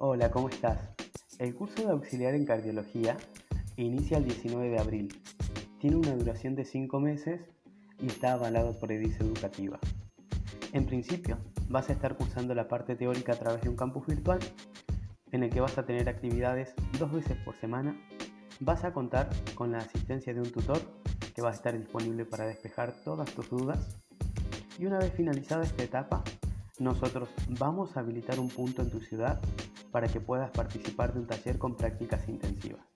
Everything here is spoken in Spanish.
Hola, ¿cómo estás? El curso de auxiliar en cardiología inicia el 19 de abril. Tiene una duración de 5 meses y está avalado por EDIS Educativa. En principio, vas a estar cursando la parte teórica a través de un campus virtual en el que vas a tener actividades dos veces por semana. Vas a contar con la asistencia de un tutor que va a estar disponible para despejar todas tus dudas. Y una vez finalizada esta etapa, nosotros vamos a habilitar un punto en tu ciudad para que puedas participar de un taller con prácticas intensivas.